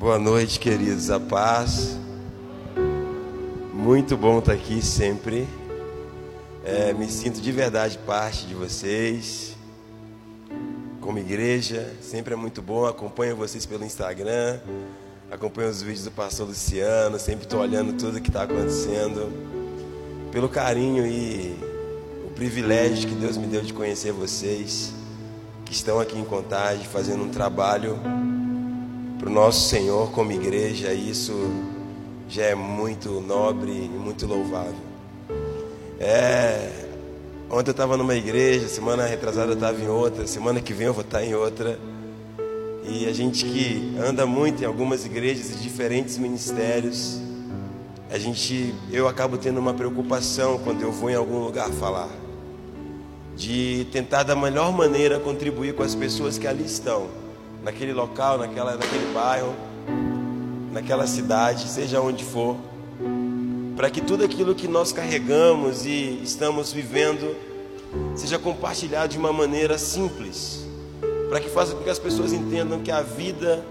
Boa noite, queridos. A paz. Muito bom estar aqui sempre. É, me sinto de verdade parte de vocês. Como igreja, sempre é muito bom. Acompanho vocês pelo Instagram. Acompanho os vídeos do pastor Luciano. Sempre estou olhando tudo que está acontecendo. Pelo carinho e o privilégio que Deus me deu de conhecer vocês. Que estão aqui em Contagem fazendo um trabalho para o nosso Senhor como igreja, isso já é muito nobre e muito louvável. É, ontem eu estava numa igreja, semana retrasada eu estava em outra, semana que vem eu vou estar em outra. E a gente que anda muito em algumas igrejas e diferentes ministérios, a gente, eu acabo tendo uma preocupação quando eu vou em algum lugar falar, de tentar da melhor maneira contribuir com as pessoas que ali estão naquele local, naquela, naquele bairro, naquela cidade, seja onde for, para que tudo aquilo que nós carregamos e estamos vivendo seja compartilhado de uma maneira simples, para que faça com que as pessoas entendam que a vida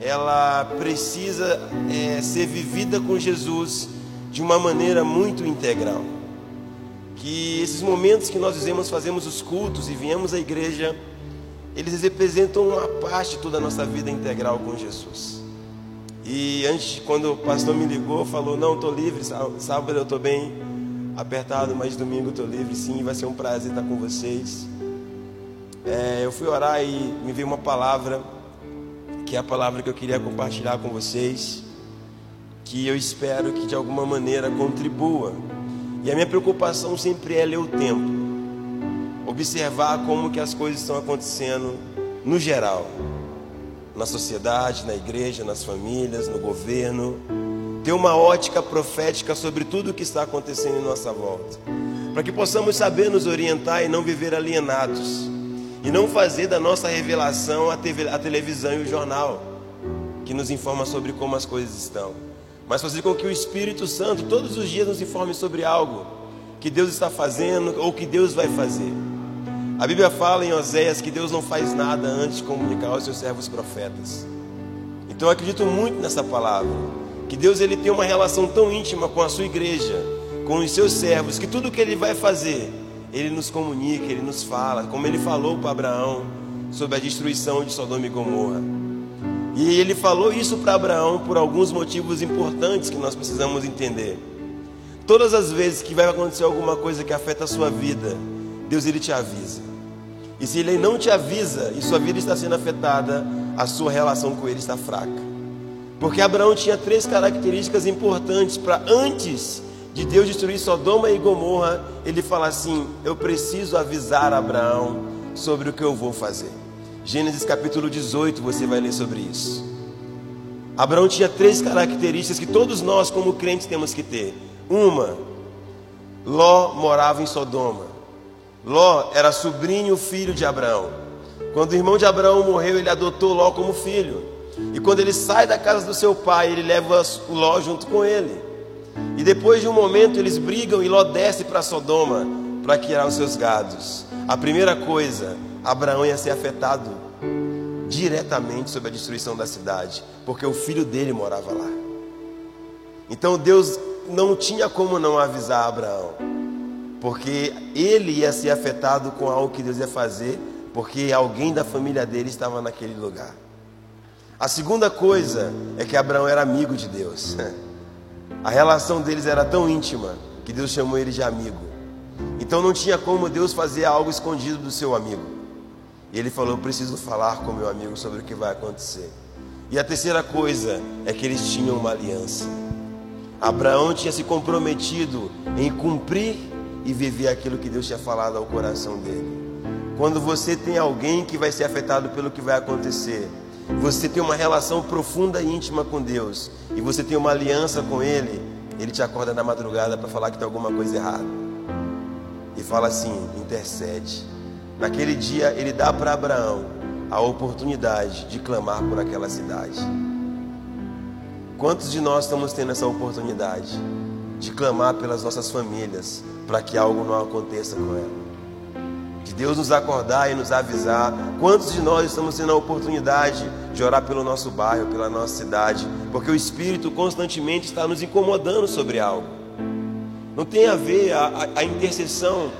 ela precisa é, ser vivida com Jesus de uma maneira muito integral. Que esses momentos que nós dizemos, fazemos os cultos e viemos à igreja eles representam uma parte toda a nossa vida integral com Jesus. E antes, quando o pastor me ligou, falou: Não, estou livre, sábado eu estou bem apertado, mas domingo estou livre, sim, vai ser um prazer estar com vocês. É, eu fui orar e me veio uma palavra, que é a palavra que eu queria compartilhar com vocês, que eu espero que de alguma maneira contribua. E a minha preocupação sempre é ler o tempo observar como que as coisas estão acontecendo no geral, na sociedade, na igreja, nas famílias, no governo, ter uma ótica profética sobre tudo o que está acontecendo em nossa volta, para que possamos saber nos orientar e não viver alienados, e não fazer da nossa revelação a, TV, a televisão e o jornal, que nos informa sobre como as coisas estão, mas fazer com que o Espírito Santo todos os dias nos informe sobre algo que Deus está fazendo ou que Deus vai fazer. A Bíblia fala em Oséias que Deus não faz nada antes de comunicar aos seus servos profetas. Então eu acredito muito nessa palavra, que Deus ele tem uma relação tão íntima com a sua igreja, com os seus servos, que tudo que ele vai fazer, ele nos comunica, ele nos fala, como ele falou para Abraão sobre a destruição de Sodoma e Gomorra. E ele falou isso para Abraão por alguns motivos importantes que nós precisamos entender. Todas as vezes que vai acontecer alguma coisa que afeta a sua vida, Deus ele te avisa. E se ele não te avisa e sua vida está sendo afetada, a sua relação com ele está fraca. Porque Abraão tinha três características importantes para antes de Deus destruir Sodoma e Gomorra, ele fala assim: Eu preciso avisar Abraão sobre o que eu vou fazer. Gênesis capítulo 18, você vai ler sobre isso. Abraão tinha três características que todos nós, como crentes, temos que ter. Uma, Ló morava em Sodoma. Ló era sobrinho filho de Abraão. Quando o irmão de Abraão morreu, ele adotou Ló como filho. E quando ele sai da casa do seu pai, ele leva o Ló junto com ele. E depois de um momento eles brigam e Ló desce para Sodoma para criar os seus gados. A primeira coisa, Abraão ia ser afetado diretamente sobre a destruição da cidade, porque o filho dele morava lá. Então Deus não tinha como não avisar Abraão porque ele ia ser afetado com algo que Deus ia fazer, porque alguém da família dele estava naquele lugar. A segunda coisa é que Abraão era amigo de Deus. A relação deles era tão íntima que Deus chamou ele de amigo. Então não tinha como Deus fazer algo escondido do seu amigo. E ele falou: preciso falar com meu amigo sobre o que vai acontecer. E a terceira coisa é que eles tinham uma aliança. Abraão tinha se comprometido em cumprir e viver aquilo que Deus tinha falado ao coração dele. Quando você tem alguém que vai ser afetado pelo que vai acontecer, você tem uma relação profunda e íntima com Deus, e você tem uma aliança com Ele, Ele te acorda na madrugada para falar que tem alguma coisa errada. E fala assim: intercede. Naquele dia, Ele dá para Abraão a oportunidade de clamar por aquela cidade. Quantos de nós estamos tendo essa oportunidade de clamar pelas nossas famílias, para que algo não aconteça com ela. de Deus nos acordar e nos avisar. Quantos de nós estamos tendo a oportunidade de orar pelo nosso bairro, pela nossa cidade, porque o Espírito constantemente está nos incomodando sobre algo. Não tem a ver a, a, a intercessão.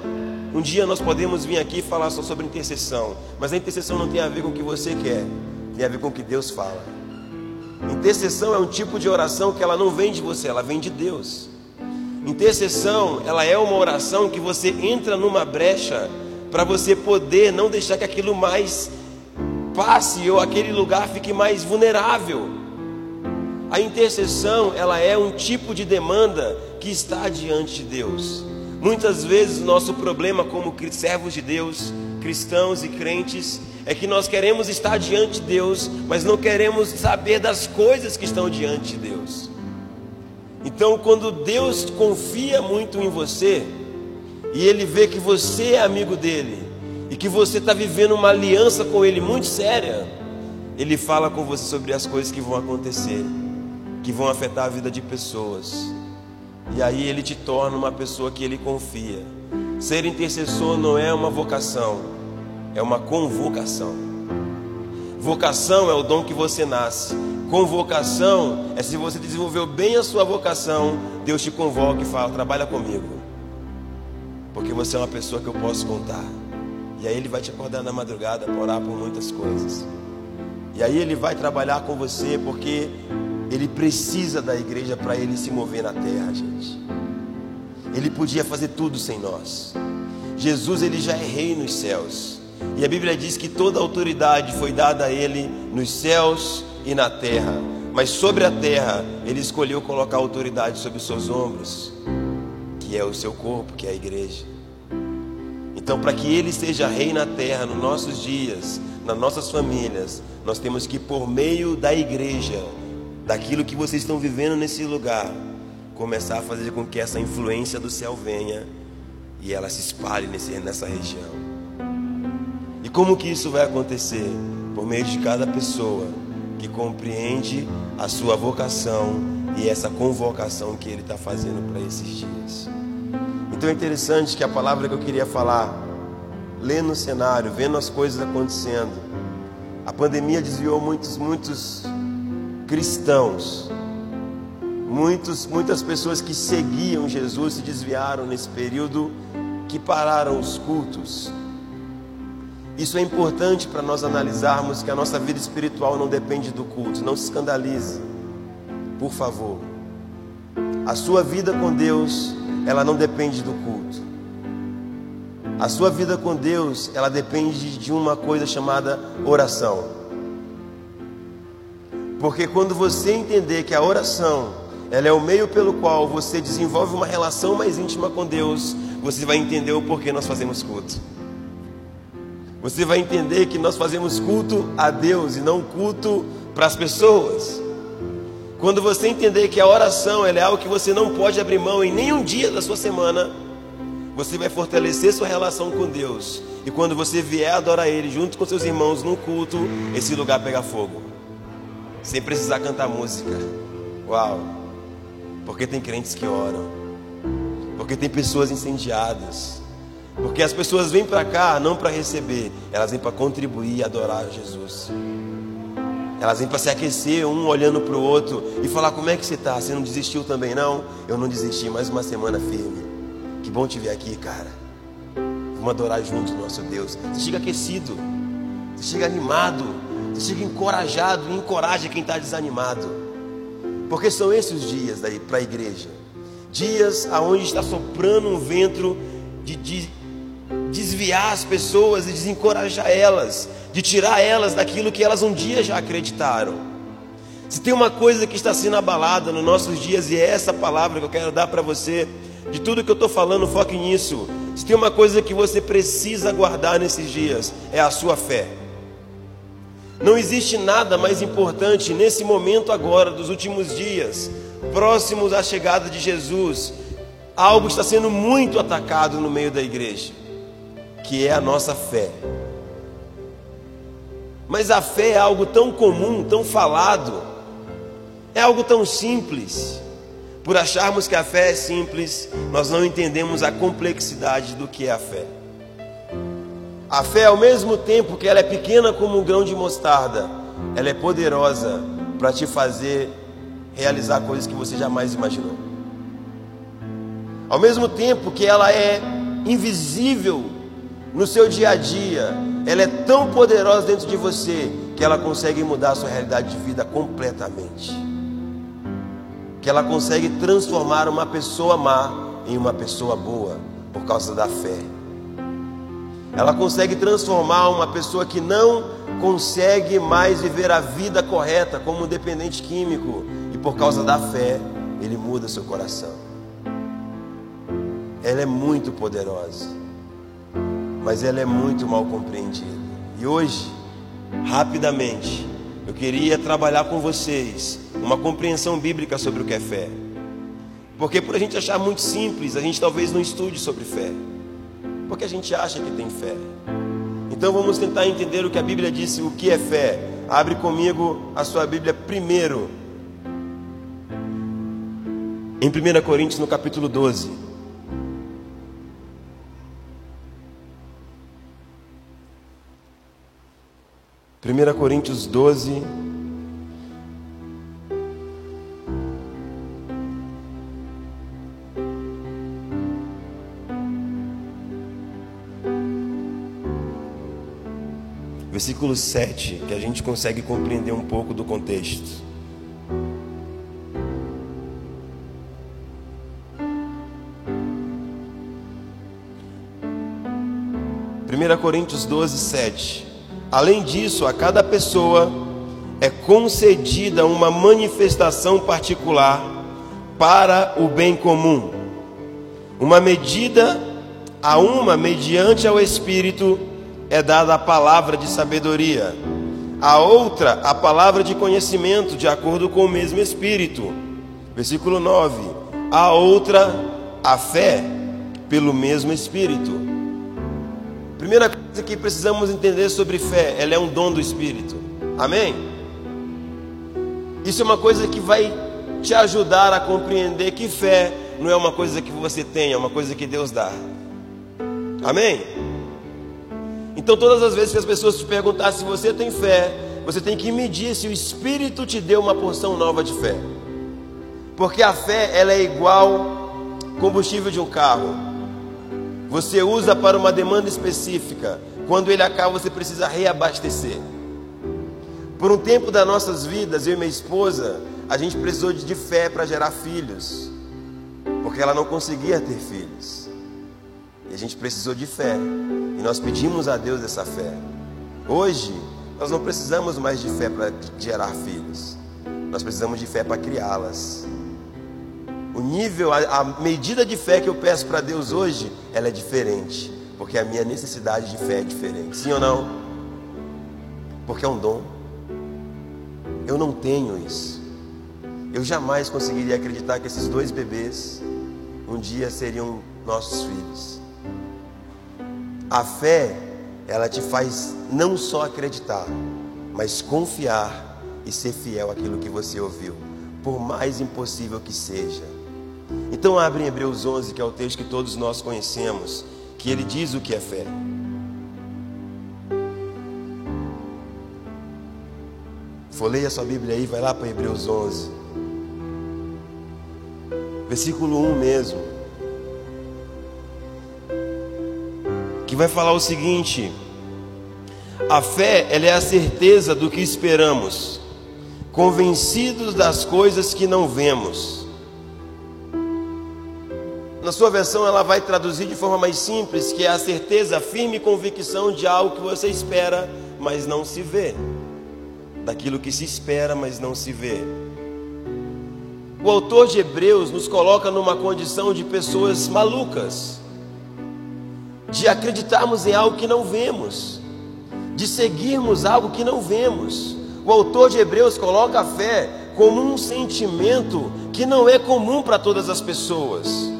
Um dia nós podemos vir aqui falar só sobre intercessão, mas a intercessão não tem a ver com o que você quer, tem a ver com o que Deus fala. Intercessão é um tipo de oração que ela não vem de você, ela vem de Deus. Intercessão, ela é uma oração que você entra numa brecha para você poder não deixar que aquilo mais passe ou aquele lugar fique mais vulnerável. A intercessão, ela é um tipo de demanda que está diante de Deus. Muitas vezes nosso problema como servos de Deus, cristãos e crentes, é que nós queremos estar diante de Deus, mas não queremos saber das coisas que estão diante de Deus. Então, quando Deus confia muito em você, e Ele vê que você é amigo dele, e que você está vivendo uma aliança com Ele muito séria, Ele fala com você sobre as coisas que vão acontecer, que vão afetar a vida de pessoas, e aí Ele te torna uma pessoa que Ele confia. Ser intercessor não é uma vocação, é uma convocação. Vocação é o dom que você nasce. Convocação é se você desenvolveu bem a sua vocação, Deus te convoca e fala: trabalha comigo, porque você é uma pessoa que eu posso contar. E aí Ele vai te acordar na madrugada para orar por muitas coisas. E aí Ele vai trabalhar com você, porque Ele precisa da igreja para Ele se mover na terra, gente. Ele podia fazer tudo sem nós. Jesus, Ele já é rei nos céus. E a Bíblia diz que toda autoridade foi dada a Ele nos céus e na terra, mas sobre a terra ele escolheu colocar autoridade sobre os seus ombros, que é o seu corpo, que é a igreja. Então, para que ele seja rei na terra, nos nossos dias, nas nossas famílias, nós temos que, por meio da igreja, daquilo que vocês estão vivendo nesse lugar, começar a fazer com que essa influência do céu venha e ela se espalhe nesse, nessa região. E como que isso vai acontecer? Por meio de cada pessoa que compreende a sua vocação e essa convocação que ele está fazendo para esses dias. Então é interessante que a palavra que eu queria falar, lendo o cenário, vendo as coisas acontecendo, a pandemia desviou muitos, muitos cristãos, muitos, muitas pessoas que seguiam Jesus se desviaram nesse período, que pararam os cultos, isso é importante para nós analisarmos que a nossa vida espiritual não depende do culto. Não se escandalize, por favor. A sua vida com Deus, ela não depende do culto. A sua vida com Deus, ela depende de uma coisa chamada oração. Porque quando você entender que a oração, ela é o meio pelo qual você desenvolve uma relação mais íntima com Deus, você vai entender o porquê nós fazemos culto você vai entender que nós fazemos culto a Deus e não culto para as pessoas. Quando você entender que a oração é algo que você não pode abrir mão em nenhum dia da sua semana, você vai fortalecer sua relação com Deus. E quando você vier adorar Ele junto com seus irmãos no culto, esse lugar pega fogo. Sem precisar cantar música. Uau! Porque tem crentes que oram. Porque tem pessoas incendiadas porque as pessoas vêm para cá não para receber, elas vêm para contribuir e adorar Jesus. Elas vêm para se aquecer, um olhando para o outro e falar: Como é que você está? Você não desistiu também? Não, eu não desisti, mais uma semana firme. Que bom te ver aqui, cara. Vamos adorar juntos nosso Deus. Você chega aquecido, você chega animado, você chega encorajado e encoraja quem está desanimado. Porque são esses dias para a igreja dias aonde está soprando um vento de, de desviar as pessoas e desencorajar elas, de tirar elas daquilo que elas um dia já acreditaram. Se tem uma coisa que está sendo abalada nos nossos dias, e é essa palavra que eu quero dar para você, de tudo que eu estou falando, foque nisso. Se tem uma coisa que você precisa guardar nesses dias, é a sua fé. Não existe nada mais importante nesse momento agora, dos últimos dias, próximos à chegada de Jesus. Algo está sendo muito atacado no meio da igreja que é a nossa fé. Mas a fé é algo tão comum, tão falado, é algo tão simples. Por acharmos que a fé é simples, nós não entendemos a complexidade do que é a fé. A fé, ao mesmo tempo que ela é pequena como um grão de mostarda, ela é poderosa para te fazer realizar coisas que você jamais imaginou. Ao mesmo tempo que ela é invisível no seu dia a dia, ela é tão poderosa dentro de você que ela consegue mudar a sua realidade de vida completamente. Que ela consegue transformar uma pessoa má em uma pessoa boa por causa da fé. Ela consegue transformar uma pessoa que não consegue mais viver a vida correta como um dependente químico e por causa da fé, ele muda seu coração. Ela é muito poderosa, mas ela é muito mal compreendida. E hoje, rapidamente, eu queria trabalhar com vocês uma compreensão bíblica sobre o que é fé. Porque por a gente achar muito simples, a gente talvez não estude sobre fé. Porque a gente acha que tem fé. Então vamos tentar entender o que a Bíblia disse, o que é fé. Abre comigo a sua Bíblia primeiro. Em 1 Coríntios, no capítulo 12. Primeira Coríntios 12, versículo 7, que a gente consegue compreender um pouco do contexto. Primeira Coríntios 12, 7. Além disso, a cada pessoa é concedida uma manifestação particular para o bem comum. Uma medida a uma mediante ao Espírito é dada a palavra de sabedoria, a outra a palavra de conhecimento, de acordo com o mesmo Espírito. Versículo 9: a outra a fé, pelo mesmo Espírito. Primeira coisa que precisamos entender sobre fé, ela é um dom do Espírito. Amém? Isso é uma coisa que vai te ajudar a compreender que fé não é uma coisa que você tem, é uma coisa que Deus dá. Amém? Então, todas as vezes que as pessoas te perguntar se você tem fé, você tem que medir se o Espírito te deu uma porção nova de fé. Porque a fé, ela é igual combustível de um carro. Você usa para uma demanda específica. Quando ele acaba, você precisa reabastecer. Por um tempo das nossas vidas, eu e minha esposa, a gente precisou de fé para gerar filhos. Porque ela não conseguia ter filhos. E a gente precisou de fé. E nós pedimos a Deus essa fé. Hoje, nós não precisamos mais de fé para gerar filhos. Nós precisamos de fé para criá-las. O nível, a, a, medida de fé que eu peço para Deus hoje, ela é diferente. Porque a minha necessidade de fé é diferente. Sim ou não? Porque é um dom. Eu não tenho isso. Eu jamais conseguiria acreditar que esses dois bebês um dia seriam nossos filhos. A fé, ela te faz não só acreditar, mas confiar e ser fiel àquilo que você ouviu, por mais impossível que seja. Então abre em Hebreus 11, que é o texto que todos nós conhecemos, que ele diz o que é fé. Folheia a sua Bíblia aí, vai lá para Hebreus 11. Versículo 1 mesmo. que vai falar o seguinte: a fé, ela é a certeza do que esperamos, convencidos das coisas que não vemos. Na sua versão, ela vai traduzir de forma mais simples, que é a certeza, a firme convicção de algo que você espera, mas não se vê. Daquilo que se espera, mas não se vê. O autor de Hebreus nos coloca numa condição de pessoas malucas de acreditarmos em algo que não vemos, de seguirmos algo que não vemos. O autor de Hebreus coloca a fé como um sentimento que não é comum para todas as pessoas.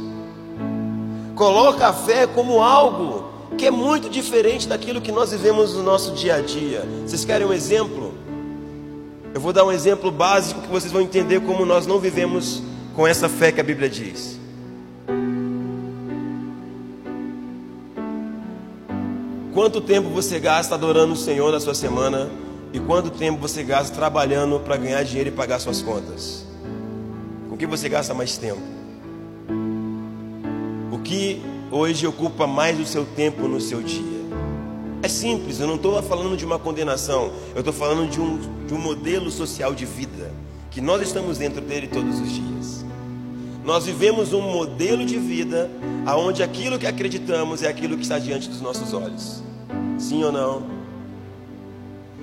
Coloca a fé como algo que é muito diferente daquilo que nós vivemos no nosso dia a dia. Vocês querem um exemplo? Eu vou dar um exemplo básico que vocês vão entender como nós não vivemos com essa fé que a Bíblia diz. quanto tempo você gasta adorando o Senhor na sua semana e quanto tempo você gasta trabalhando para ganhar dinheiro e pagar suas contas? Com que você gasta mais tempo? Que hoje ocupa mais o seu tempo no seu dia? É simples, eu não estou falando de uma condenação, eu estou falando de um, de um modelo social de vida, que nós estamos dentro dele todos os dias. Nós vivemos um modelo de vida aonde aquilo que acreditamos é aquilo que está diante dos nossos olhos. Sim ou não?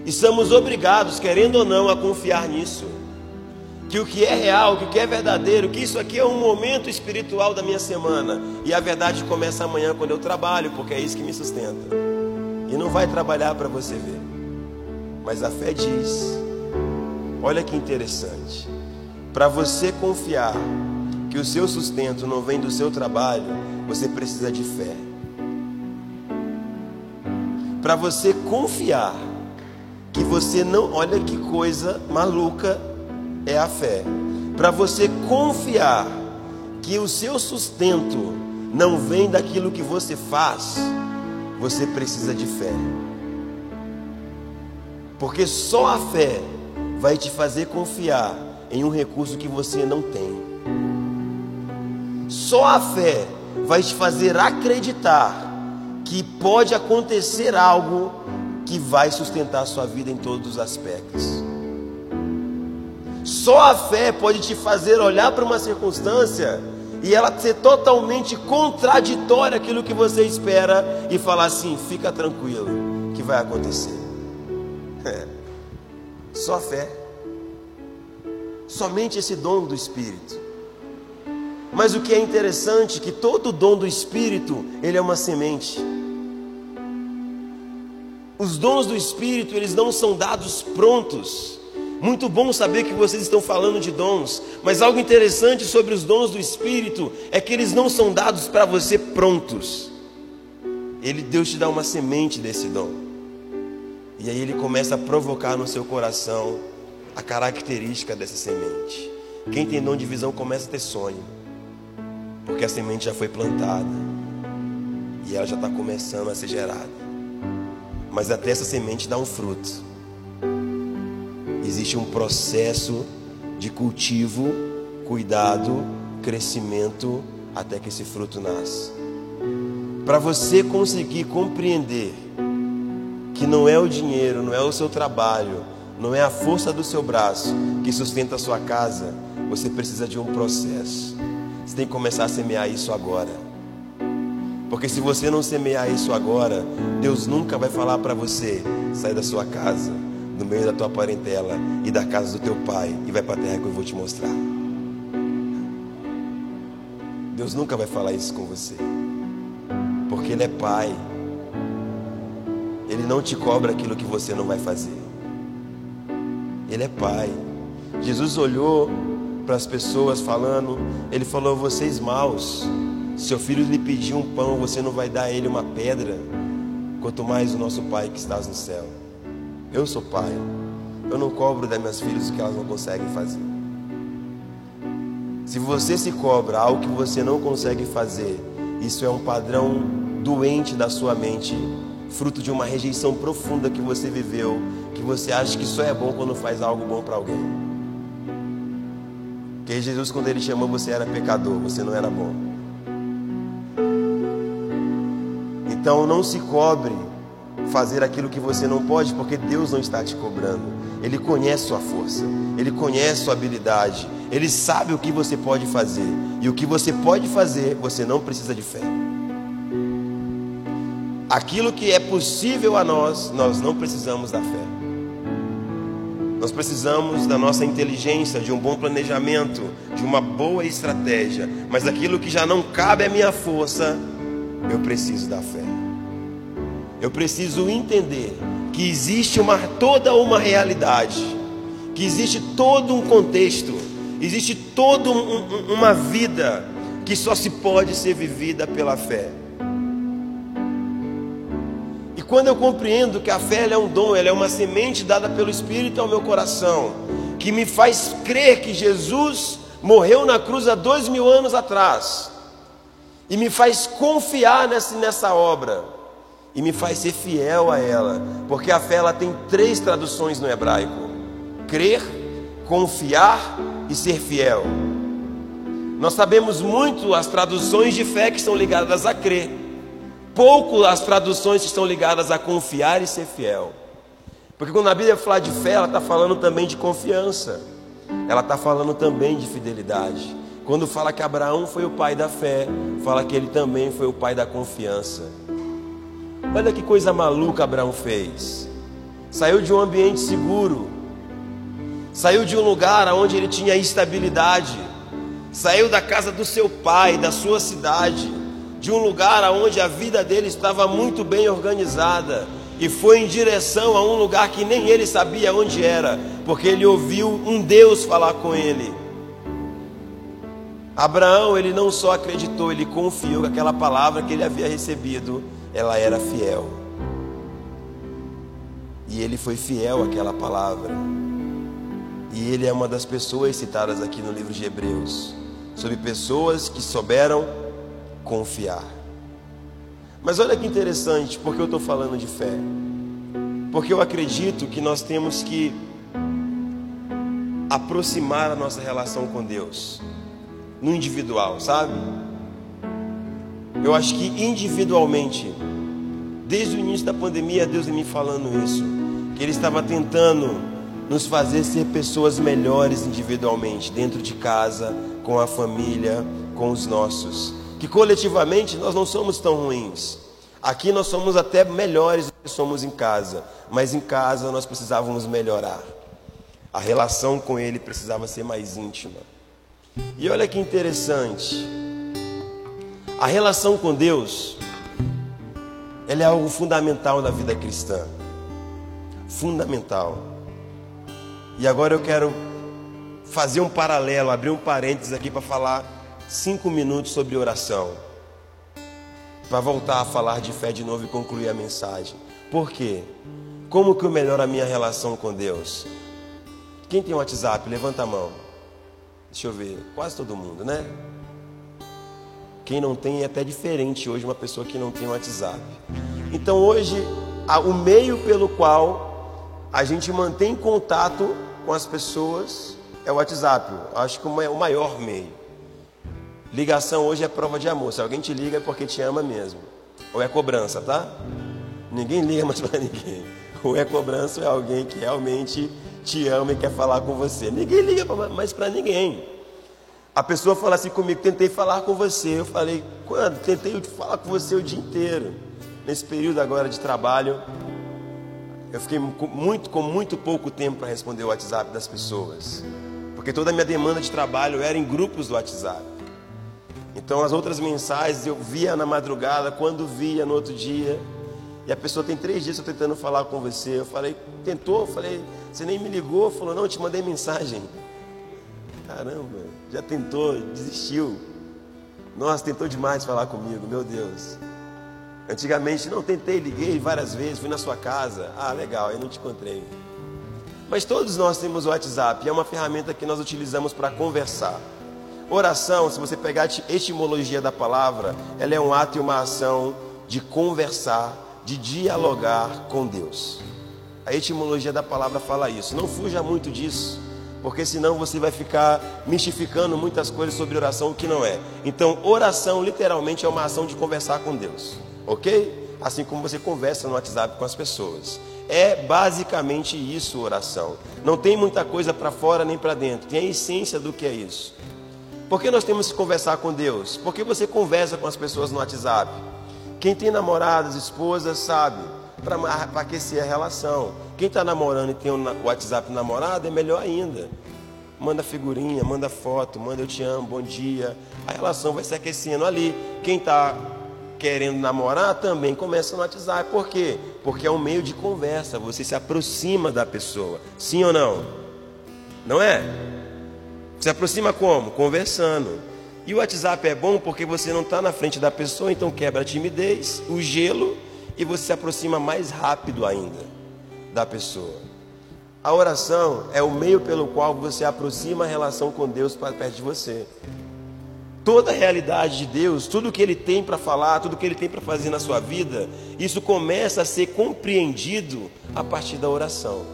E somos obrigados, querendo ou não, a confiar nisso. Que o que é real, o que é verdadeiro, que isso aqui é um momento espiritual da minha semana. E a verdade começa amanhã quando eu trabalho, porque é isso que me sustenta. E não vai trabalhar para você ver. Mas a fé diz: olha que interessante. Para você confiar que o seu sustento não vem do seu trabalho, você precisa de fé. Para você confiar que você não, olha que coisa maluca é a fé. Para você confiar que o seu sustento não vem daquilo que você faz, você precisa de fé. Porque só a fé vai te fazer confiar em um recurso que você não tem. Só a fé vai te fazer acreditar que pode acontecer algo que vai sustentar a sua vida em todos os aspectos. Só a fé pode te fazer olhar para uma circunstância e ela ser totalmente contraditória aquilo que você espera e falar assim: fica tranquilo, que vai acontecer. É. Só a fé. Somente esse dom do Espírito. Mas o que é interessante é que todo dom do Espírito, ele é uma semente. Os dons do Espírito, eles não são dados prontos. Muito bom saber que vocês estão falando de dons, mas algo interessante sobre os dons do Espírito é que eles não são dados para você prontos. Ele Deus te dá uma semente desse dom. E aí ele começa a provocar no seu coração a característica dessa semente. Quem tem dom de visão começa a ter sonho porque a semente já foi plantada e ela já está começando a ser gerada. Mas até essa semente dar um fruto, existe um processo de cultivo, cuidado, crescimento até que esse fruto nasça. Para você conseguir compreender que não é o dinheiro, não é o seu trabalho, não é a força do seu braço que sustenta a sua casa, você precisa de um processo. Você tem que começar a semear isso agora. Porque se você não semear isso agora, Deus nunca vai falar para você: sai da sua casa, do meio da tua parentela e da casa do teu pai e vai para a terra que eu vou te mostrar. Deus nunca vai falar isso com você. Porque Ele é Pai. Ele não te cobra aquilo que você não vai fazer. Ele é Pai. Jesus olhou para as pessoas falando, ele falou: vocês maus, seu filho lhe pediu um pão, você não vai dar a ele uma pedra, quanto mais o nosso Pai que estás no céu. Eu sou pai, eu não cobro das minhas filhas o que elas não conseguem fazer. Se você se cobra algo que você não consegue fazer, isso é um padrão doente da sua mente, fruto de uma rejeição profunda que você viveu, que você acha que só é bom quando faz algo bom para alguém. Porque Jesus, quando ele chamou, você era pecador, você não era bom. Então não se cobre fazer aquilo que você não pode, porque Deus não está te cobrando. Ele conhece sua força, ele conhece sua habilidade, ele sabe o que você pode fazer. E o que você pode fazer, você não precisa de fé. Aquilo que é possível a nós, nós não precisamos da fé. Nós precisamos da nossa inteligência, de um bom planejamento, de uma boa estratégia. Mas aquilo que já não cabe à minha força, eu preciso da fé. Eu preciso entender que existe uma, toda uma realidade, que existe todo um contexto, existe toda um, uma vida que só se pode ser vivida pela fé. Quando eu compreendo que a fé é um dom, ela é uma semente dada pelo Espírito ao meu coração, que me faz crer que Jesus morreu na cruz há dois mil anos atrás, e me faz confiar nessa, nessa obra, e me faz ser fiel a ela, porque a fé ela tem três traduções no hebraico: crer, confiar e ser fiel. Nós sabemos muito as traduções de fé que estão ligadas a crer, pouco as traduções que estão ligadas a confiar e ser fiel. Porque quando a Bíblia fala de fé, ela está falando também de confiança, ela está falando também de fidelidade. Quando fala que Abraão foi o pai da fé, fala que ele também foi o pai da confiança. Olha que coisa maluca Abraão fez. Saiu de um ambiente seguro, saiu de um lugar onde ele tinha estabilidade, saiu da casa do seu pai, da sua cidade, de um lugar onde a vida dele estava muito bem organizada, e foi em direção a um lugar que nem ele sabia onde era, porque ele ouviu um Deus falar com ele. Abraão, ele não só acreditou, ele confiou que aquela palavra que ele havia recebido ela era fiel. E ele foi fiel àquela palavra. E ele é uma das pessoas citadas aqui no livro de Hebreus, sobre pessoas que souberam confiar. Mas olha que interessante, porque eu estou falando de fé. Porque eu acredito que nós temos que aproximar a nossa relação com Deus, no individual, sabe? Eu acho que individualmente, desde o início da pandemia, Deus vem me falando isso, que Ele estava tentando nos fazer ser pessoas melhores individualmente, dentro de casa, com a família, com os nossos. Que coletivamente nós não somos tão ruins. Aqui nós somos até melhores do que somos em casa, mas em casa nós precisávamos melhorar. A relação com Ele precisava ser mais íntima. E olha que interessante. A relação com Deus, ela é algo fundamental na vida cristã. Fundamental. E agora eu quero fazer um paralelo, abrir um parênteses aqui para falar cinco minutos sobre oração. Para voltar a falar de fé de novo e concluir a mensagem. Por quê? Como que eu melhoro a minha relação com Deus? Quem tem WhatsApp? Levanta a mão. Deixa eu ver. Quase todo mundo, né? Quem não tem é até diferente hoje uma pessoa que não tem WhatsApp. Então hoje o meio pelo qual a gente mantém contato com as pessoas é o WhatsApp. Acho que é o maior meio. Ligação hoje é prova de amor. Se alguém te liga é porque te ama mesmo. Ou é cobrança, tá? Ninguém liga mais para ninguém. Ou é cobrança ou é alguém que realmente te ama e quer falar com você. Ninguém liga mais para ninguém. A pessoa fala assim comigo, tentei falar com você. Eu falei, quando? Tentei falar com você o dia inteiro. Nesse período agora de trabalho, eu fiquei muito, com muito pouco tempo para responder o WhatsApp das pessoas. Porque toda a minha demanda de trabalho era em grupos do WhatsApp. Então as outras mensagens eu via na madrugada, quando via no outro dia. E a pessoa tem três dias tentando falar com você. Eu falei, tentou? Eu falei, você nem me ligou? Falou, não, eu te mandei mensagem. Caramba, já tentou, desistiu. Nossa, tentou demais falar comigo, meu Deus. Antigamente, não tentei, liguei várias vezes, fui na sua casa. Ah, legal, eu não te encontrei. Mas todos nós temos o WhatsApp, é uma ferramenta que nós utilizamos para conversar. Oração, se você pegar a etimologia da palavra, ela é um ato e uma ação de conversar, de dialogar com Deus. A etimologia da palavra fala isso. Não fuja muito disso porque senão você vai ficar mistificando muitas coisas sobre oração, que não é. Então, oração literalmente é uma ação de conversar com Deus, ok? Assim como você conversa no WhatsApp com as pessoas. É basicamente isso oração. Não tem muita coisa para fora nem para dentro, tem a essência do que é isso. Por que nós temos que conversar com Deus? Porque você conversa com as pessoas no WhatsApp. Quem tem namoradas, esposas, sabe para aquecer a relação. Quem está namorando e tem um WhatsApp namorado é melhor ainda. Manda figurinha, manda foto, manda eu te amo, bom dia. A relação vai se aquecendo ali. Quem está querendo namorar também começa no WhatsApp. Por quê? Porque é um meio de conversa. Você se aproxima da pessoa. Sim ou não? Não é? Se aproxima como? Conversando. E o WhatsApp é bom porque você não está na frente da pessoa, então quebra a timidez, o gelo e você se aproxima mais rápido ainda da pessoa. A oração é o meio pelo qual você aproxima a relação com Deus para perto de você. toda a realidade de Deus, tudo que Ele tem para falar, tudo que Ele tem para fazer na sua vida, isso começa a ser compreendido a partir da oração,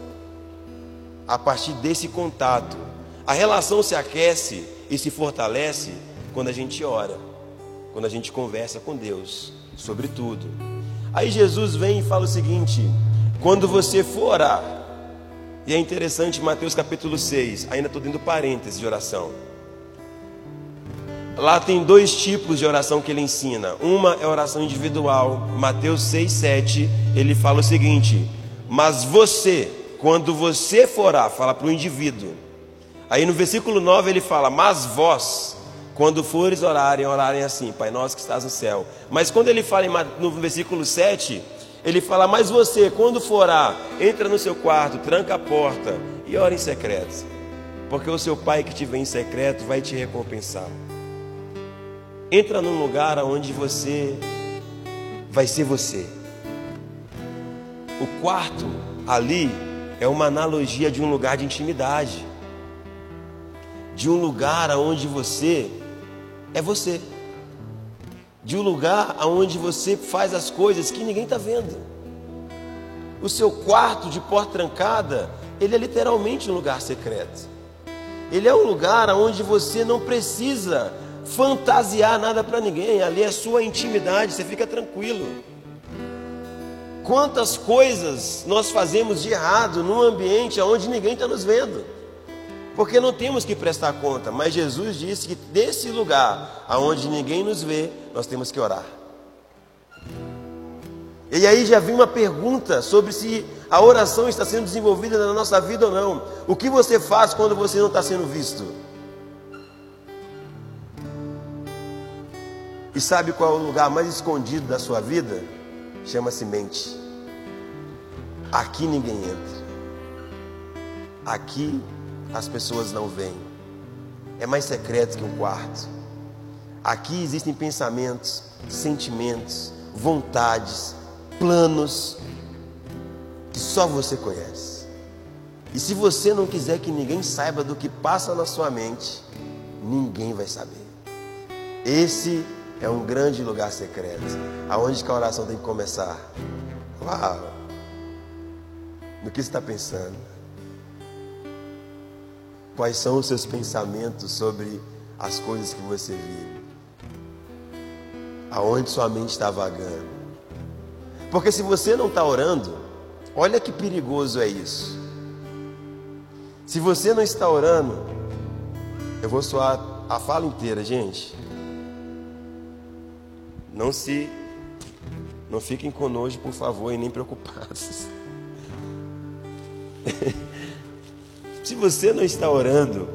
a partir desse contato. A relação se aquece e se fortalece quando a gente ora, quando a gente conversa com Deus sobre tudo. Aí Jesus vem e fala o seguinte: quando você for orar, e é interessante, Mateus capítulo 6, ainda estou dando parênteses de oração. Lá tem dois tipos de oração que ele ensina. Uma é oração individual. Mateus 6, 7, ele fala o seguinte: Mas você, quando você for orar, fala para o indivíduo. Aí no versículo 9 ele fala: Mas vós, quando fores orarem, orarem assim, Pai nosso que estás no céu. Mas quando ele fala no versículo 7, ele fala: Mas você, quando for orar, entra no seu quarto, tranca a porta e ora em secreto. Porque o seu pai que te vê em secreto vai te recompensar. Entra num lugar onde você vai ser você. O quarto ali é uma analogia de um lugar de intimidade, de um lugar onde você é você, de um lugar onde você faz as coisas que ninguém está vendo. O seu quarto de porta trancada, ele é literalmente um lugar secreto. Ele é um lugar onde você não precisa fantasiar nada para ninguém, ali é sua intimidade, você fica tranquilo. Quantas coisas nós fazemos de errado num ambiente onde ninguém está nos vendo, porque não temos que prestar conta, mas Jesus disse que desse lugar aonde ninguém nos vê, nós temos que orar. E aí já vem uma pergunta sobre se a oração está sendo desenvolvida na nossa vida ou não. O que você faz quando você não está sendo visto? E sabe qual é o lugar mais escondido da sua vida? Chama-se mente. Aqui ninguém entra. Aqui as pessoas não vêm. É mais secreto que um quarto. Aqui existem pensamentos, sentimentos, vontades, planos que só você conhece. E se você não quiser que ninguém saiba do que passa na sua mente, ninguém vai saber. Esse é um grande lugar secreto, aonde que a oração tem que começar. Uau! No que você está pensando? Quais são os seus pensamentos sobre as coisas que você vive? Aonde sua mente está vagando? Porque se você não está orando, olha que perigoso é isso. Se você não está orando, eu vou soar a fala inteira, gente. Não se não fiquem com nojo, por favor, e nem preocupados. Se você não está orando,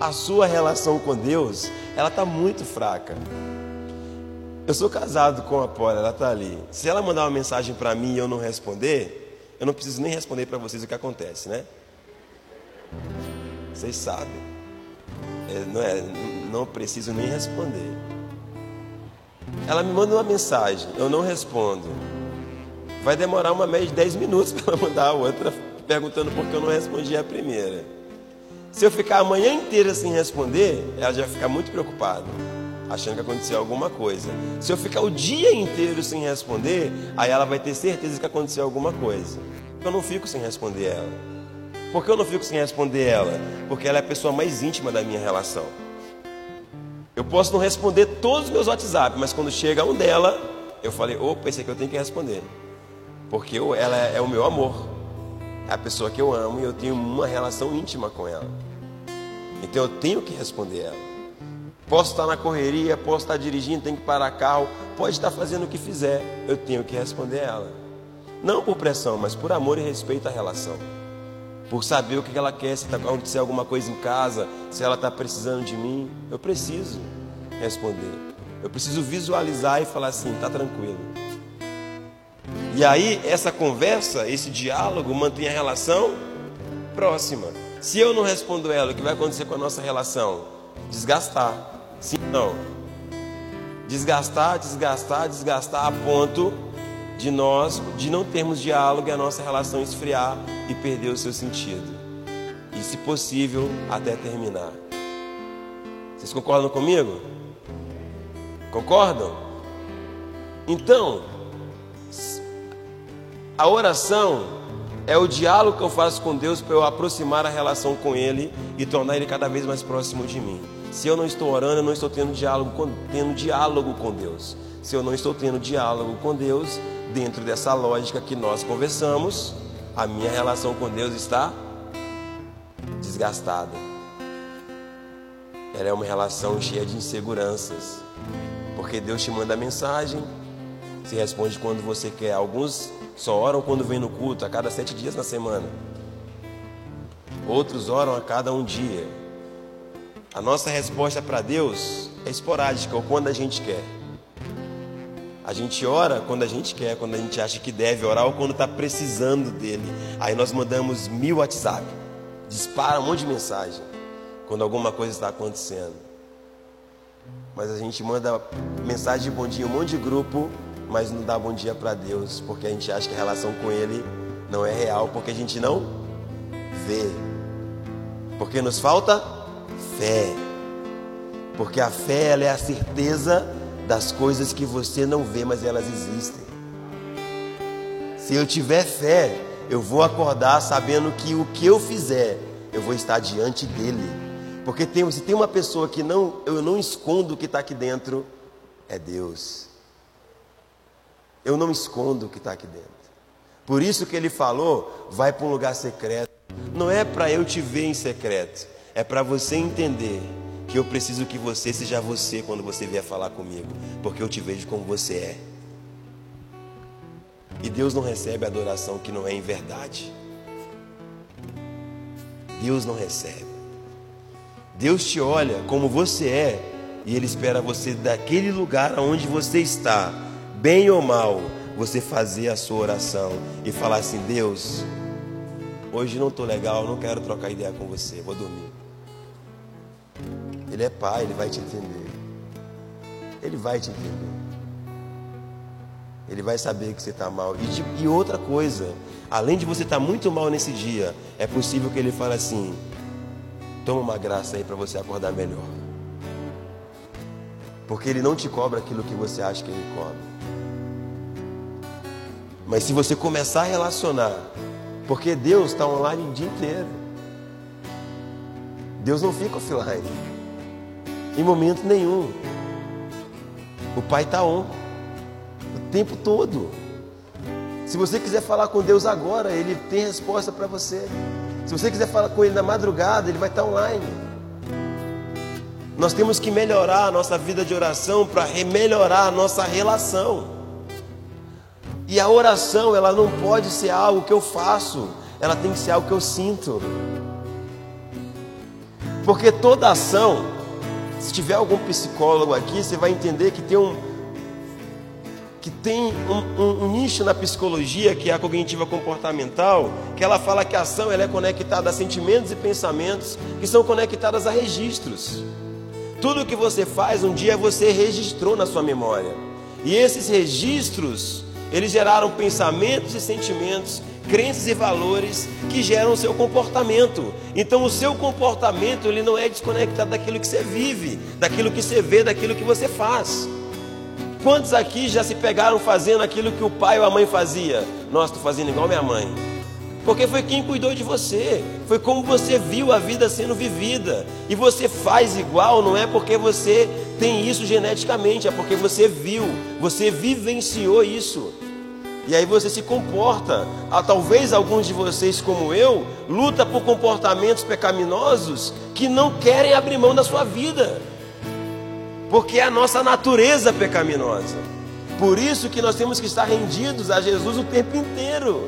a sua relação com Deus, ela está muito fraca. Eu sou casado com a Paula, ela está ali. Se ela mandar uma mensagem para mim e eu não responder, eu não preciso nem responder para vocês o que acontece, né? Vocês sabem. É, não, é, não preciso nem responder. Ela me manda uma mensagem, eu não respondo. Vai demorar uma média de 10 minutos para ela mandar a outra, perguntando por que eu não respondi a primeira. Se eu ficar a manhã inteira sem responder, ela já vai ficar muito preocupada, achando que aconteceu alguma coisa. Se eu ficar o dia inteiro sem responder, aí ela vai ter certeza que aconteceu alguma coisa. Eu não fico sem responder ela. Por que eu não fico sem responder ela? Porque ela é a pessoa mais íntima da minha relação. Eu posso não responder todos os meus WhatsApp, mas quando chega um dela, eu falei, opa, esse aqui eu tenho que responder. Porque eu, ela é, é o meu amor. É a pessoa que eu amo e eu tenho uma relação íntima com ela. Então eu tenho que responder ela. Posso estar na correria, posso estar dirigindo, tenho que parar carro, pode estar fazendo o que fizer, eu tenho que responder ela. Não por pressão, mas por amor e respeito à relação por saber o que ela quer, se está acontecendo alguma coisa em casa, se ela está precisando de mim. Eu preciso responder. Eu preciso visualizar e falar assim: está tranquilo. E aí, essa conversa, esse diálogo mantém a relação próxima. Se eu não respondo ela, o que vai acontecer com a nossa relação? Desgastar. Sim não? Desgastar, desgastar, desgastar a ponto de nós, de não termos diálogo e a nossa relação esfriar e perder o seu sentido. E, se possível, até terminar. Vocês concordam comigo? Concordam? Então, a oração é o diálogo que eu faço com Deus para eu aproximar a relação com Ele e tornar Ele cada vez mais próximo de mim. Se eu não estou orando, eu não estou tendo diálogo com, tendo diálogo com Deus. Se eu não estou tendo diálogo com Deus, dentro dessa lógica que nós conversamos, a minha relação com Deus está desgastada. Ela é uma relação cheia de inseguranças. Porque Deus te manda mensagem, você responde quando você quer. Alguns só oram quando vem no culto, a cada sete dias na semana. Outros oram a cada um dia. A nossa resposta para Deus é esporádica, ou quando a gente quer. A gente ora quando a gente quer, quando a gente acha que deve orar ou quando está precisando dele. Aí nós mandamos mil WhatsApp, dispara um monte de mensagem quando alguma coisa está acontecendo. Mas a gente manda mensagem de bom dia, um monte de grupo, mas não dá bom dia para Deus, porque a gente acha que a relação com Ele não é real, porque a gente não vê. Porque nos falta fé. Porque a fé ela é a certeza das coisas que você não vê, mas elas existem. Se eu tiver fé, eu vou acordar sabendo que o que eu fizer, eu vou estar diante dele. Porque tem, se tem uma pessoa que não, eu não escondo o que está aqui dentro, é Deus. Eu não escondo o que está aqui dentro. Por isso que ele falou, vai para um lugar secreto. Não é para eu te ver em secreto, é para você entender que eu preciso que você seja você quando você vier falar comigo, porque eu te vejo como você é. E Deus não recebe adoração que não é em verdade. Deus não recebe. Deus te olha como você é e Ele espera você daquele lugar onde você está, bem ou mal, você fazer a sua oração e falar assim: Deus, hoje não estou legal, não quero trocar ideia com você, vou dormir. Ele é pai, ele vai te entender. Ele vai te entender. Ele vai saber que você está mal. E, de, e, outra coisa, além de você estar tá muito mal nesse dia, é possível que ele fale assim: toma uma graça aí para você acordar melhor. Porque ele não te cobra aquilo que você acha que ele cobra. Mas se você começar a relacionar, porque Deus está online o dia inteiro. Deus não fica offline. Em momento nenhum. O Pai está on. O tempo todo. Se você quiser falar com Deus agora, Ele tem resposta para você. Se você quiser falar com Ele na madrugada, Ele vai estar tá online. Nós temos que melhorar a nossa vida de oração para melhorar a nossa relação. E a oração, ela não pode ser algo que eu faço, ela tem que ser algo que eu sinto. Porque toda ação, se tiver algum psicólogo aqui, você vai entender que tem um que tem um, um, um, nicho na psicologia que é a cognitiva comportamental, que ela fala que a ação ela é conectada a sentimentos e pensamentos que são conectadas a registros. Tudo que você faz um dia você registrou na sua memória. E esses registros, eles geraram pensamentos e sentimentos crenças e valores que geram o seu comportamento. Então o seu comportamento ele não é desconectado daquilo que você vive, daquilo que você vê, daquilo que você faz. Quantos aqui já se pegaram fazendo aquilo que o pai ou a mãe fazia? Nossa, estou fazendo igual minha mãe. Porque foi quem cuidou de você, foi como você viu a vida sendo vivida. E você faz igual, não é porque você tem isso geneticamente, é porque você viu, você vivenciou isso. E aí você se comporta. Ah, talvez alguns de vocês, como eu, luta por comportamentos pecaminosos que não querem abrir mão da sua vida. Porque é a nossa natureza pecaminosa. Por isso que nós temos que estar rendidos a Jesus o tempo inteiro.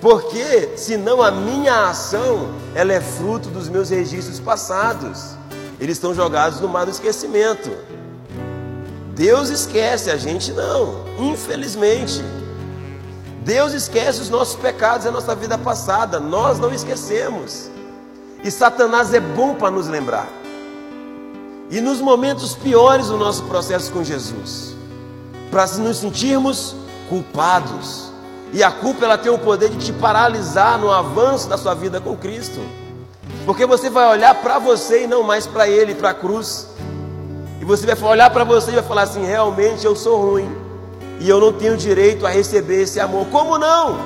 Porque senão a minha ação, ela é fruto dos meus registros passados. Eles estão jogados no mar do esquecimento. Deus esquece, a gente não, infelizmente. Deus esquece os nossos pecados e a nossa vida passada, nós não esquecemos. E Satanás é bom para nos lembrar. E nos momentos piores do nosso processo com Jesus, para nos sentirmos culpados. E a culpa ela tem o poder de te paralisar no avanço da sua vida com Cristo. Porque você vai olhar para você e não mais para ele, para a cruz. E você vai olhar para você e vai falar assim: realmente eu sou ruim. E eu não tenho direito a receber esse amor. Como não?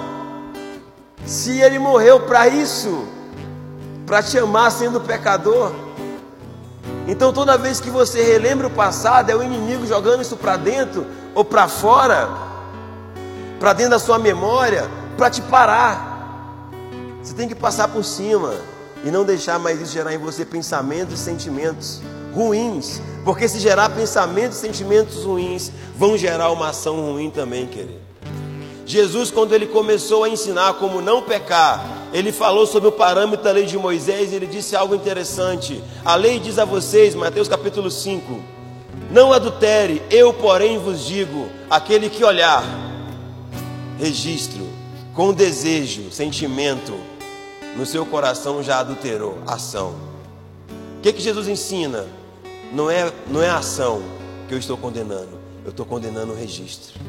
Se ele morreu para isso, para te amar sendo pecador. Então toda vez que você relembra o passado, é o inimigo jogando isso para dentro ou para fora, para dentro da sua memória, para te parar. Você tem que passar por cima e não deixar mais isso gerar em você pensamentos e sentimentos ruins, porque se gerar pensamentos e sentimentos ruins, vão gerar uma ação ruim também, querido. Jesus, quando ele começou a ensinar como não pecar, ele falou sobre o parâmetro da lei de Moisés e ele disse algo interessante. A lei diz a vocês, Mateus capítulo 5: Não adultere, eu, porém, vos digo: aquele que olhar, registro, com desejo, sentimento, no seu coração já adulterou, ação. O que, que Jesus ensina? Não é, não é ação que eu estou condenando, eu estou condenando o registro.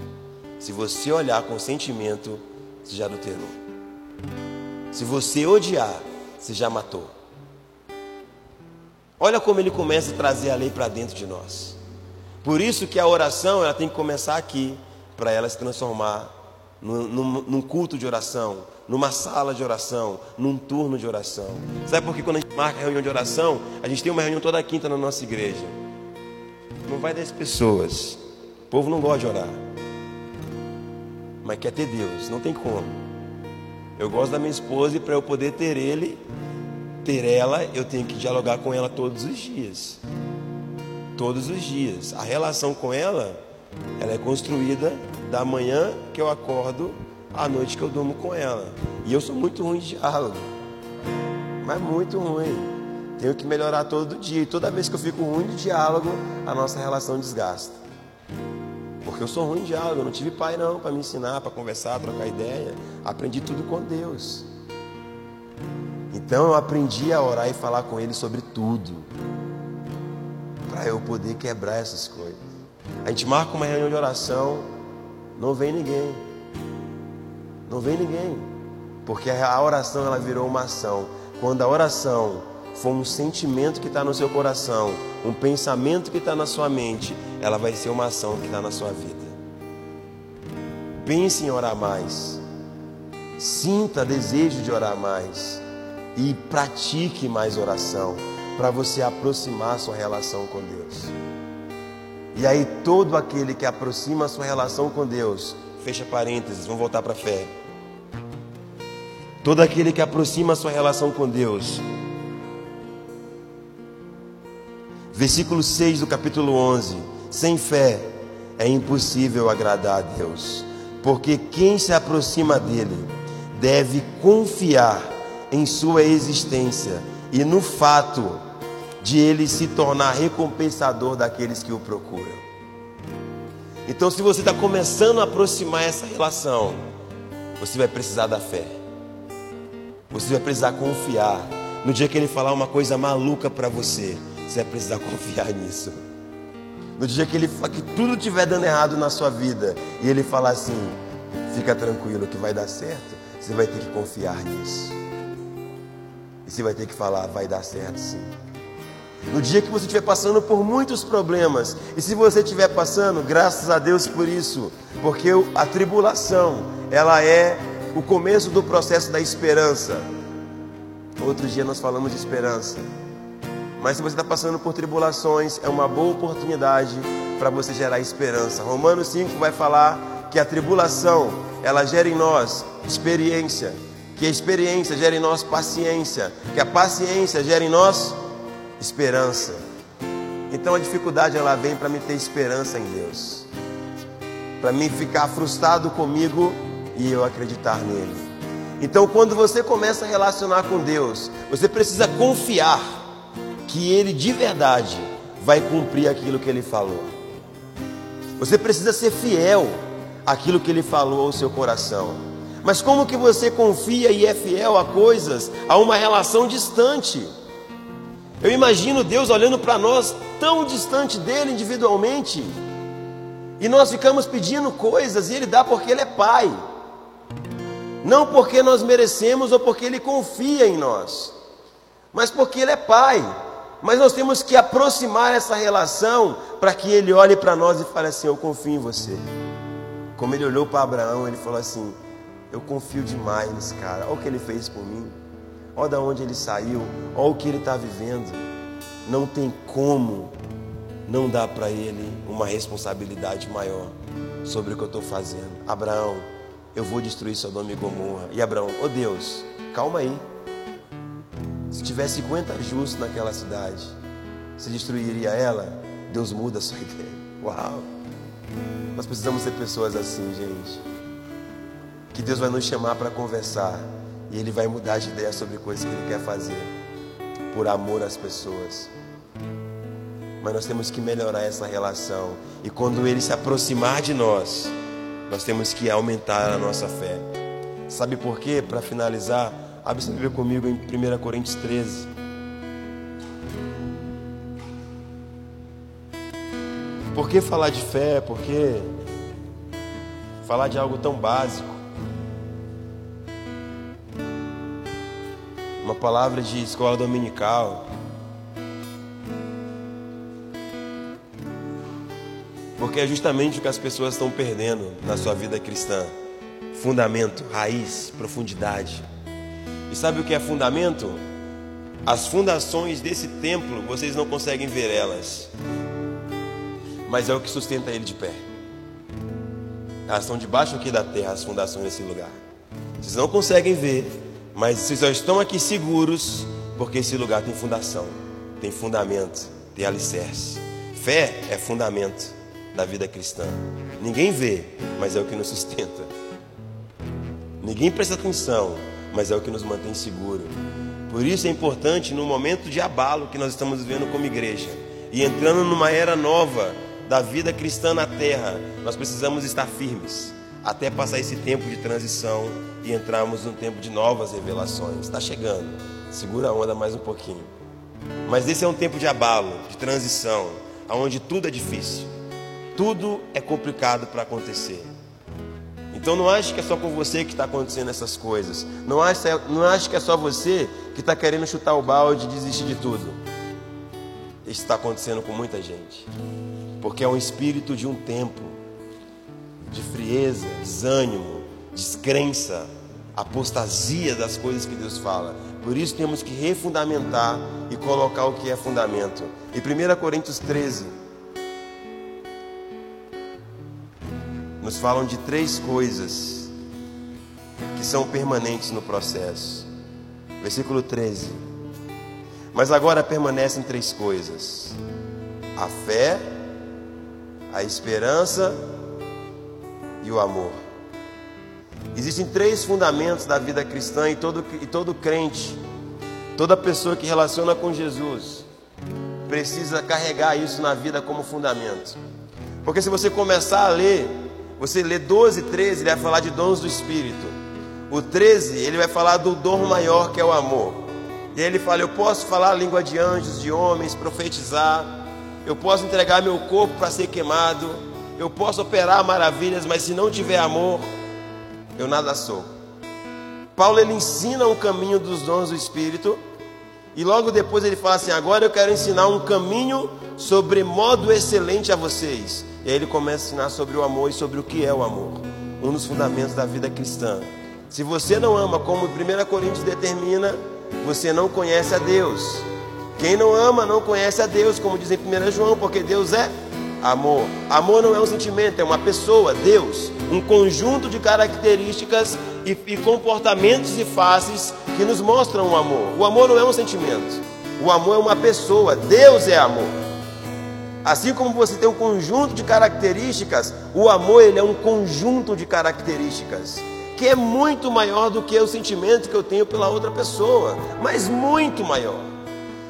Se você olhar com sentimento, você já adulterou. Se você odiar, você já matou. Olha como ele começa a trazer a lei para dentro de nós. Por isso que a oração ela tem que começar aqui, para ela se transformar num, num, culto de oração, numa sala de oração, num turno de oração. Sabe por que quando a gente marca reunião de oração, a gente tem uma reunião toda quinta na nossa igreja? Não vai 10 pessoas. O povo não gosta de orar. Mas quer ter Deus, não tem como. Eu gosto da minha esposa e para eu poder ter ele, ter ela, eu tenho que dialogar com ela todos os dias. Todos os dias. A relação com ela, ela é construída da manhã que eu acordo à noite que eu durmo com ela. E eu sou muito ruim de diálogo. Mas muito ruim. Tenho que melhorar todo dia. E toda vez que eu fico ruim de diálogo, a nossa relação desgasta. Porque eu sou ruim de diálogo, eu não tive pai não para me ensinar, para conversar, trocar ideia. Aprendi tudo com Deus. Então eu aprendi a orar e falar com Ele sobre tudo. Para eu poder quebrar essas coisas. A gente marca uma reunião de oração, não vem ninguém. Não vem ninguém. Porque a oração ela virou uma ação. Quando a oração for um sentimento que está no seu coração, um pensamento que está na sua mente, ela vai ser uma ação que está na sua vida. Pense em orar mais. Sinta desejo de orar mais. E pratique mais oração para você aproximar sua relação com Deus. E aí todo aquele que aproxima a sua relação com Deus, fecha parênteses, vamos voltar para a fé. Todo aquele que aproxima a sua relação com Deus. Versículo 6 do capítulo 11. Sem fé é impossível agradar a Deus, porque quem se aproxima dele deve confiar em sua existência e no fato de ele se tornar recompensador daqueles que o procuram. Então, se você está começando a aproximar essa relação, você vai precisar da fé. Você vai precisar confiar. No dia que ele falar uma coisa maluca para você, você vai precisar confiar nisso. No dia que ele que tudo estiver dando errado na sua vida e ele falar assim, fica tranquilo que vai dar certo, você vai ter que confiar nisso. E você vai ter que falar, vai dar certo sim. No dia que você estiver passando por muitos problemas, e se você estiver passando, graças a Deus por isso, porque a tribulação, ela é o começo do processo da esperança. Outro dia nós falamos de esperança. Mas se você está passando por tribulações, é uma boa oportunidade para você gerar esperança. Romanos 5 vai falar que a tribulação, ela gera em nós experiência, que a experiência gera em nós paciência, que a paciência gera em nós esperança. Então a dificuldade ela vem para me ter esperança em Deus. Para mim ficar frustrado comigo e eu acreditar nele. Então quando você começa a relacionar com Deus, você precisa confiar que ele de verdade vai cumprir aquilo que ele falou. Você precisa ser fiel àquilo que ele falou ao seu coração. Mas como que você confia e é fiel a coisas, a uma relação distante? Eu imagino Deus olhando para nós tão distante dele individualmente. E nós ficamos pedindo coisas e ele dá porque ele é pai. Não porque nós merecemos ou porque ele confia em nós, mas porque ele é pai. Mas nós temos que aproximar essa relação para que ele olhe para nós e fale assim: Eu confio em você. Como ele olhou para Abraão, ele falou assim: Eu confio demais nesse cara. Olha o que ele fez por mim. Olha de onde ele saiu. Olha o que ele está vivendo. Não tem como não dar para ele uma responsabilidade maior sobre o que eu estou fazendo. Abraão, eu vou destruir Sodoma e Gomorra. E Abraão, oh Deus, calma aí. Se tivesse 50 justos naquela cidade, se destruiria ela? Deus muda a sua ideia. Uau! Nós precisamos ser pessoas assim, gente. Que Deus vai nos chamar para conversar e Ele vai mudar de ideia sobre coisas que Ele quer fazer por amor às pessoas. Mas nós temos que melhorar essa relação. E quando Ele se aproximar de nós, nós temos que aumentar a nossa fé. Sabe por quê? Para finalizar, abre sua Bíblia comigo em 1 Coríntios 13. Por que falar de fé? Por que falar de algo tão básico? Uma palavra de escola dominical. Porque é justamente o que as pessoas estão perdendo na sua vida cristã: fundamento, raiz, profundidade. E sabe o que é fundamento? As fundações desse templo, vocês não conseguem ver elas, mas é o que sustenta ele de pé. Elas estão debaixo aqui da terra, as fundações desse lugar. Vocês não conseguem ver, mas vocês só estão aqui seguros porque esse lugar tem fundação, tem fundamento, tem alicerce. Fé é fundamento da vida cristã. Ninguém vê, mas é o que nos sustenta. Ninguém presta atenção, mas é o que nos mantém seguro. Por isso é importante no momento de abalo que nós estamos vivendo como igreja e entrando numa era nova da vida cristã na terra, nós precisamos estar firmes até passar esse tempo de transição e entrarmos num tempo de novas revelações. Está chegando. Segura a onda mais um pouquinho. Mas esse é um tempo de abalo, de transição, onde tudo é difícil. Tudo é complicado para acontecer. Então não ache que é só com você que está acontecendo essas coisas. Não ache, não ache que é só você que está querendo chutar o balde e desistir de tudo. Isso está acontecendo com muita gente. Porque é um espírito de um tempo de frieza, desânimo, descrença, apostasia das coisas que Deus fala. Por isso temos que refundamentar e colocar o que é fundamento. Em 1 Coríntios 13, nos falam de três coisas que são permanentes no processo. Versículo 13. Mas agora permanecem três coisas: a fé, a esperança e o amor. Existem três fundamentos da vida cristã e todo, e todo crente, toda pessoa que relaciona com Jesus, precisa carregar isso na vida como fundamento. Porque se você começar a ler você lê 12, 13, ele vai falar de dons do Espírito. O 13, ele vai falar do dom maior que é o amor. E aí ele fala: Eu posso falar a língua de anjos, de homens, profetizar. Eu posso entregar meu corpo para ser queimado. Eu posso operar maravilhas, mas se não tiver amor, eu nada sou. Paulo ele ensina o caminho dos dons do Espírito. E logo depois ele fala assim: Agora eu quero ensinar um caminho sobre modo excelente a vocês. E aí ele começa a ensinar sobre o amor e sobre o que é o amor, um dos fundamentos da vida cristã. Se você não ama, como 1 Coríntios determina, você não conhece a Deus. Quem não ama não conhece a Deus, como diz em 1 João, porque Deus é amor. Amor não é um sentimento, é uma pessoa, Deus, um conjunto de características e, e comportamentos e faces que nos mostram o amor. O amor não é um sentimento, o amor é uma pessoa, Deus é amor. Assim como você tem um conjunto de características, o amor ele é um conjunto de características que é muito maior do que o sentimento que eu tenho pela outra pessoa, mas muito maior.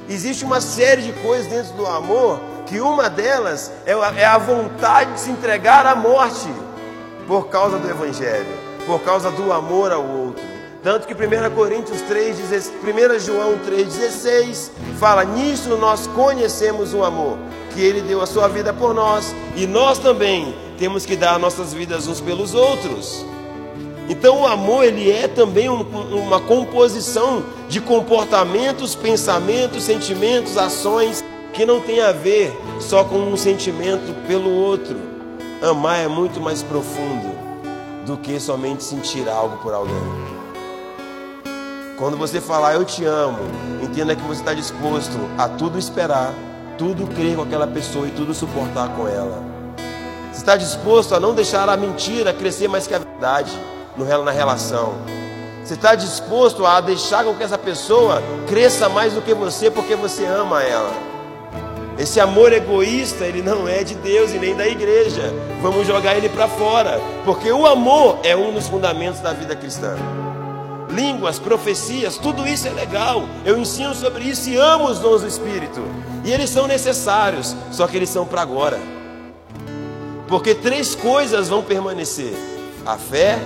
Existe uma série de coisas dentro do amor que uma delas é, é a vontade de se entregar à morte por causa do Evangelho, por causa do amor ao outro. Tanto que 1 Coríntios 3, 1 João 3,16 fala: Nisso nós conhecemos o amor que Ele deu a sua vida por nós e nós também temos que dar nossas vidas uns pelos outros. Então o amor ele é também um, uma composição de comportamentos, pensamentos, sentimentos, ações que não tem a ver só com um sentimento pelo outro. Amar é muito mais profundo do que somente sentir algo por alguém. Quando você falar eu te amo, entenda que você está disposto a tudo esperar, tudo crer com aquela pessoa e tudo suportar com ela. Você está disposto a não deixar a mentira crescer mais que a verdade na relação. Você está disposto a deixar com que essa pessoa cresça mais do que você porque você ama ela. Esse amor egoísta, ele não é de Deus e nem da igreja. Vamos jogar ele para fora, porque o amor é um dos fundamentos da vida cristã. Línguas, profecias, tudo isso é legal. Eu ensino sobre isso e amo os dons do Espírito. E eles são necessários, só que eles são para agora. Porque três coisas vão permanecer: a fé,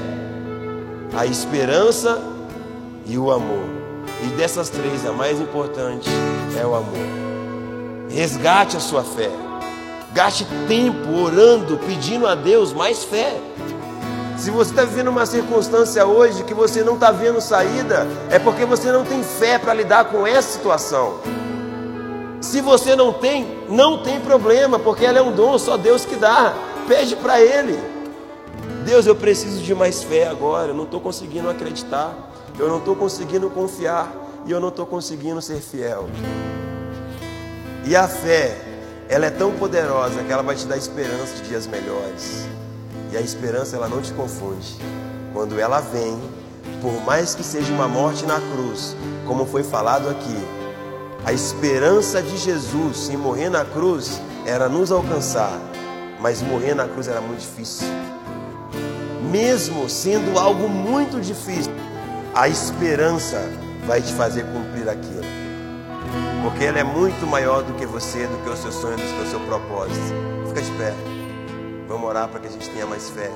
a esperança e o amor. E dessas três, a mais importante é o amor. Resgate a sua fé. Gaste tempo orando, pedindo a Deus mais fé. Se você está vivendo uma circunstância hoje que você não está vendo saída, é porque você não tem fé para lidar com essa situação. Se você não tem, não tem problema, porque ela é um dom, só Deus que dá. Pede para Ele. Deus, eu preciso de mais fé agora. Eu não estou conseguindo acreditar. Eu não estou conseguindo confiar. E eu não estou conseguindo ser fiel. E a fé, ela é tão poderosa que ela vai te dar esperança de dias melhores. E a esperança, ela não te confunde. Quando ela vem, por mais que seja uma morte na cruz, como foi falado aqui, a esperança de Jesus em morrer na cruz era nos alcançar, mas morrer na cruz era muito difícil mesmo sendo algo muito difícil, a esperança vai te fazer cumprir aquilo. Porque ela é muito maior do que você, do que o seu sonho, do que o seu propósito. Fica de pé. Vamos orar para que a gente tenha mais fé.